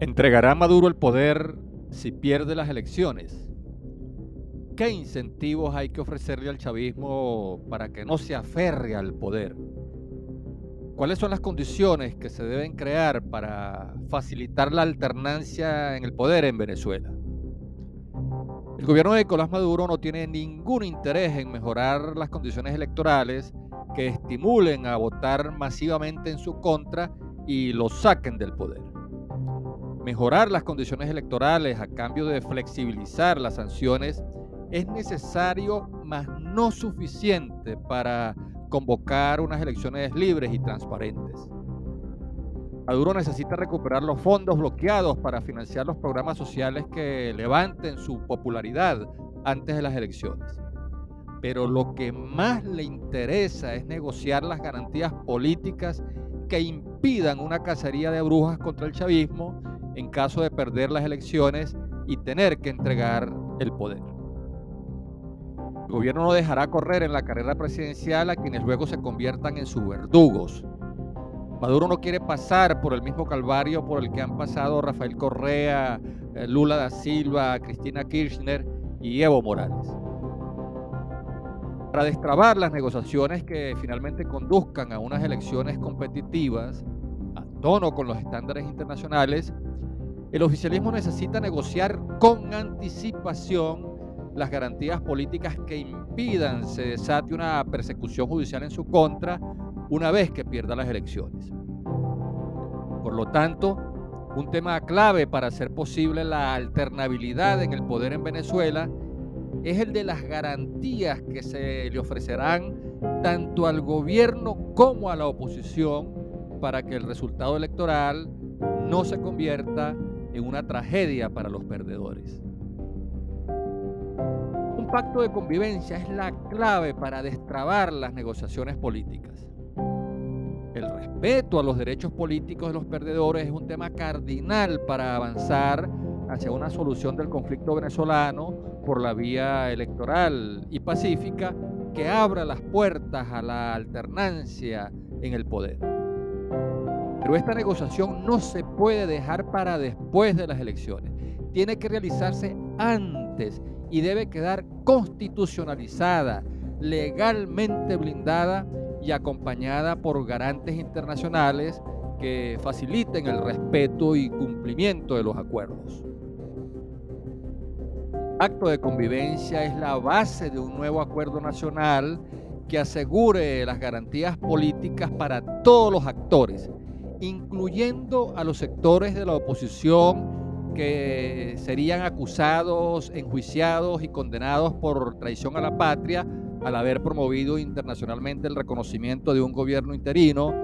¿Entregará Maduro el poder si pierde las elecciones? ¿Qué incentivos hay que ofrecerle al chavismo para que no se aferre al poder? ¿Cuáles son las condiciones que se deben crear para facilitar la alternancia en el poder en Venezuela? El gobierno de Nicolás Maduro no tiene ningún interés en mejorar las condiciones electorales que estimulen a votar masivamente en su contra y lo saquen del poder mejorar las condiciones electorales a cambio de flexibilizar las sanciones es necesario, mas no suficiente para convocar unas elecciones libres y transparentes. Maduro necesita recuperar los fondos bloqueados para financiar los programas sociales que levanten su popularidad antes de las elecciones. Pero lo que más le interesa es negociar las garantías políticas que impidan una cacería de brujas contra el chavismo en caso de perder las elecciones y tener que entregar el poder. El gobierno no dejará correr en la carrera presidencial a quienes luego se conviertan en sus verdugos. Maduro no quiere pasar por el mismo calvario por el que han pasado Rafael Correa, eh, Lula da Silva, Cristina Kirchner y Evo Morales. Para destrabar las negociaciones que finalmente conduzcan a unas elecciones competitivas, tono con los estándares internacionales, el oficialismo necesita negociar con anticipación las garantías políticas que impidan se desate una persecución judicial en su contra una vez que pierda las elecciones. Por lo tanto, un tema clave para hacer posible la alternabilidad en el poder en Venezuela es el de las garantías que se le ofrecerán tanto al gobierno como a la oposición para que el resultado electoral no se convierta en una tragedia para los perdedores. Un pacto de convivencia es la clave para destrabar las negociaciones políticas. El respeto a los derechos políticos de los perdedores es un tema cardinal para avanzar hacia una solución del conflicto venezolano por la vía electoral y pacífica que abra las puertas a la alternancia en el poder. Pero esta negociación no se puede dejar para después de las elecciones. Tiene que realizarse antes y debe quedar constitucionalizada, legalmente blindada y acompañada por garantes internacionales que faciliten el respeto y cumplimiento de los acuerdos. Acto de convivencia es la base de un nuevo acuerdo nacional que asegure las garantías políticas para todos los actores incluyendo a los sectores de la oposición que serían acusados, enjuiciados y condenados por traición a la patria al haber promovido internacionalmente el reconocimiento de un gobierno interino,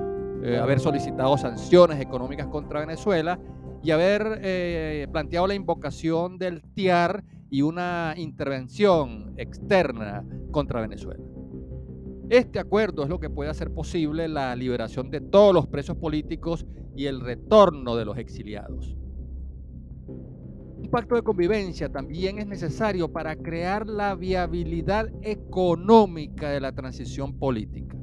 eh, haber solicitado sanciones económicas contra Venezuela y haber eh, planteado la invocación del TIAR y una intervención externa contra Venezuela. Este acuerdo es lo que puede hacer posible la liberación de todos los presos políticos y el retorno de los exiliados. Un pacto de convivencia también es necesario para crear la viabilidad económica de la transición política.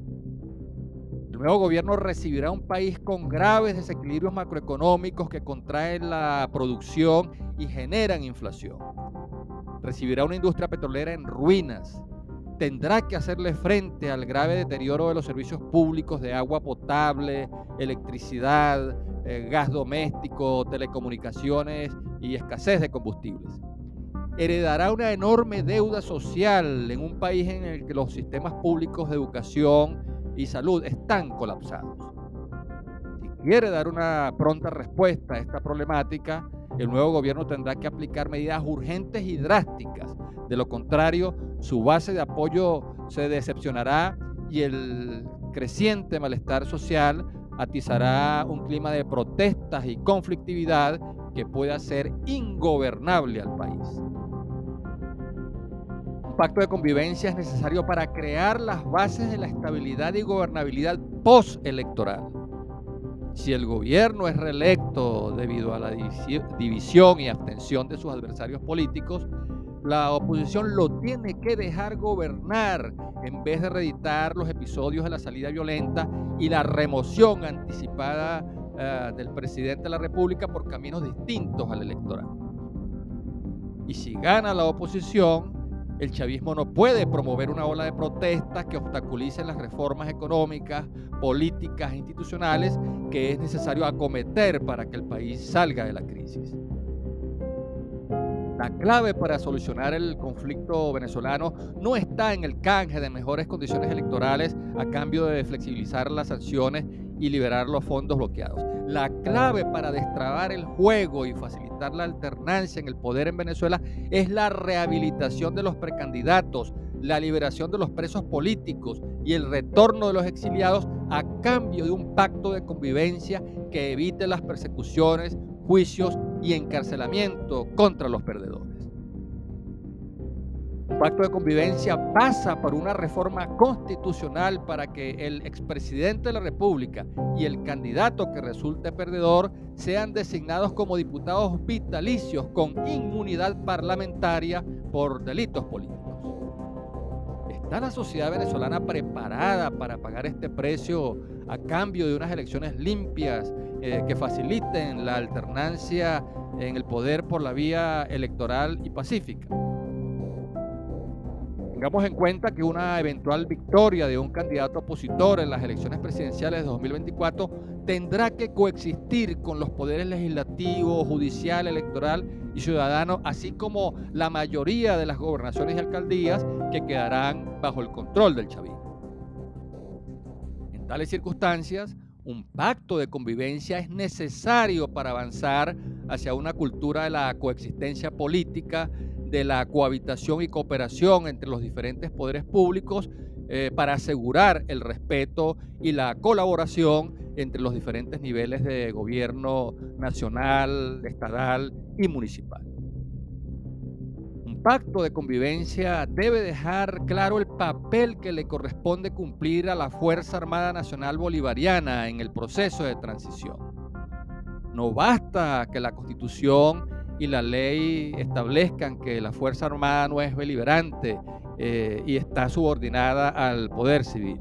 El nuevo gobierno recibirá un país con graves desequilibrios macroeconómicos que contraen la producción y generan inflación. Recibirá una industria petrolera en ruinas, tendrá que hacerle frente al grave deterioro de los servicios públicos de agua potable, electricidad, eh, gas doméstico, telecomunicaciones y escasez de combustibles. Heredará una enorme deuda social en un país en el que los sistemas públicos de educación y salud están colapsados. Si quiere dar una pronta respuesta a esta problemática, el nuevo gobierno tendrá que aplicar medidas urgentes y drásticas. De lo contrario, su base de apoyo se decepcionará y el creciente malestar social atizará un clima de protestas y conflictividad que pueda ser ingobernable al país. Un pacto de convivencia es necesario para crear las bases de la estabilidad y gobernabilidad postelectoral si el gobierno es reelecto debido a la división y abstención de sus adversarios políticos, la oposición lo tiene que dejar gobernar en vez de reeditar los episodios de la salida violenta y la remoción anticipada eh, del presidente de la República por caminos distintos al electoral. Y si gana la oposición, el chavismo no puede promover una ola de protestas que obstaculicen las reformas económicas, políticas e institucionales que es necesario acometer para que el país salga de la crisis. La clave para solucionar el conflicto venezolano no está en el canje de mejores condiciones electorales a cambio de flexibilizar las sanciones y liberar los fondos bloqueados. La clave para destrabar el juego y facilitar la alternancia en el poder en Venezuela es la rehabilitación de los precandidatos, la liberación de los presos políticos y el retorno de los exiliados a cambio de un pacto de convivencia que evite las persecuciones, juicios y encarcelamiento contra los perdedores. Un pacto de convivencia pasa por una reforma constitucional para que el expresidente de la República y el candidato que resulte perdedor sean designados como diputados vitalicios con inmunidad parlamentaria por delitos políticos. ¿Está la sociedad venezolana preparada para pagar este precio a cambio de unas elecciones limpias eh, que faciliten la alternancia en el poder por la vía electoral y pacífica? Tengamos en cuenta que una eventual victoria de un candidato opositor en las elecciones presidenciales de 2024 tendrá que coexistir con los poderes legislativo, judicial, electoral y ciudadano, así como la mayoría de las gobernaciones y alcaldías que quedarán bajo el control del chavismo. En tales circunstancias, un pacto de convivencia es necesario para avanzar hacia una cultura de la coexistencia política de la cohabitación y cooperación entre los diferentes poderes públicos eh, para asegurar el respeto y la colaboración entre los diferentes niveles de gobierno nacional, estatal y municipal. Un pacto de convivencia debe dejar claro el papel que le corresponde cumplir a la Fuerza Armada Nacional Bolivariana en el proceso de transición. No basta que la Constitución y la ley establezcan que la Fuerza Armada no es beliberante eh, y está subordinada al poder civil,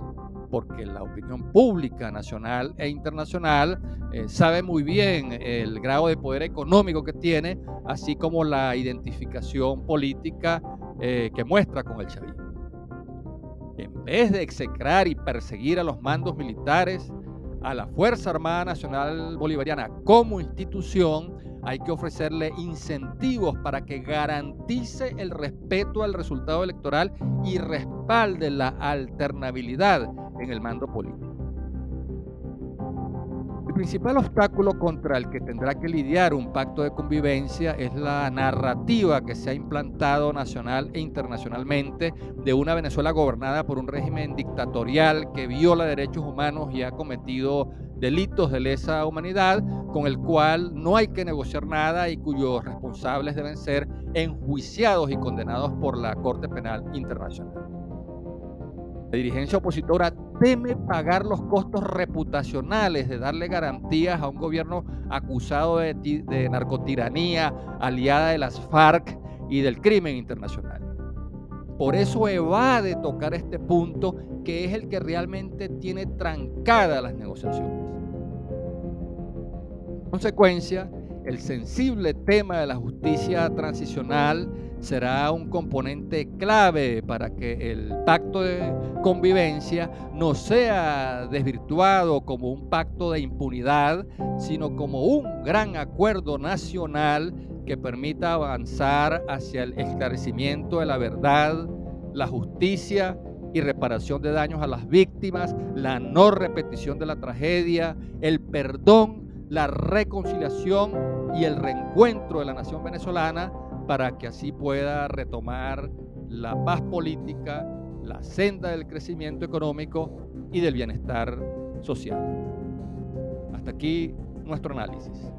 porque la opinión pública nacional e internacional eh, sabe muy bien el grado de poder económico que tiene, así como la identificación política eh, que muestra con el chavismo. En vez de execrar y perseguir a los mandos militares, a la Fuerza Armada Nacional Bolivariana como institución, hay que ofrecerle incentivos para que garantice el respeto al resultado electoral y respalde la alternabilidad en el mando político. El principal obstáculo contra el que tendrá que lidiar un pacto de convivencia es la narrativa que se ha implantado nacional e internacionalmente de una Venezuela gobernada por un régimen dictatorial que viola derechos humanos y ha cometido delitos de lesa humanidad, con el cual no hay que negociar nada y cuyos responsables deben ser enjuiciados y condenados por la Corte Penal Internacional. La dirigencia opositora teme pagar los costos reputacionales de darle garantías a un gobierno acusado de, narcotiranía, aliada de las FARC y del crimen internacional. Por eso evade tocar este punto que es el que realmente tiene trancadas las negociaciones consecuencia, el sensible tema de la justicia transicional será un componente clave para que el pacto de convivencia no sea desvirtuado como un pacto de impunidad, sino como un gran acuerdo nacional que permita avanzar hacia el esclarecimiento de la verdad, la justicia y reparación de daños a las víctimas, la no repetición de la tragedia, el perdón la reconciliación y el reencuentro de la nación venezolana para que así pueda retomar la paz política, la senda del crecimiento económico y del bienestar social. Hasta aquí nuestro análisis.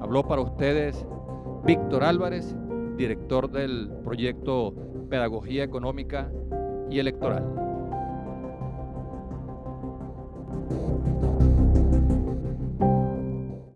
Habló para ustedes Víctor Álvarez, director del proyecto Pedagogía Económica y Electoral.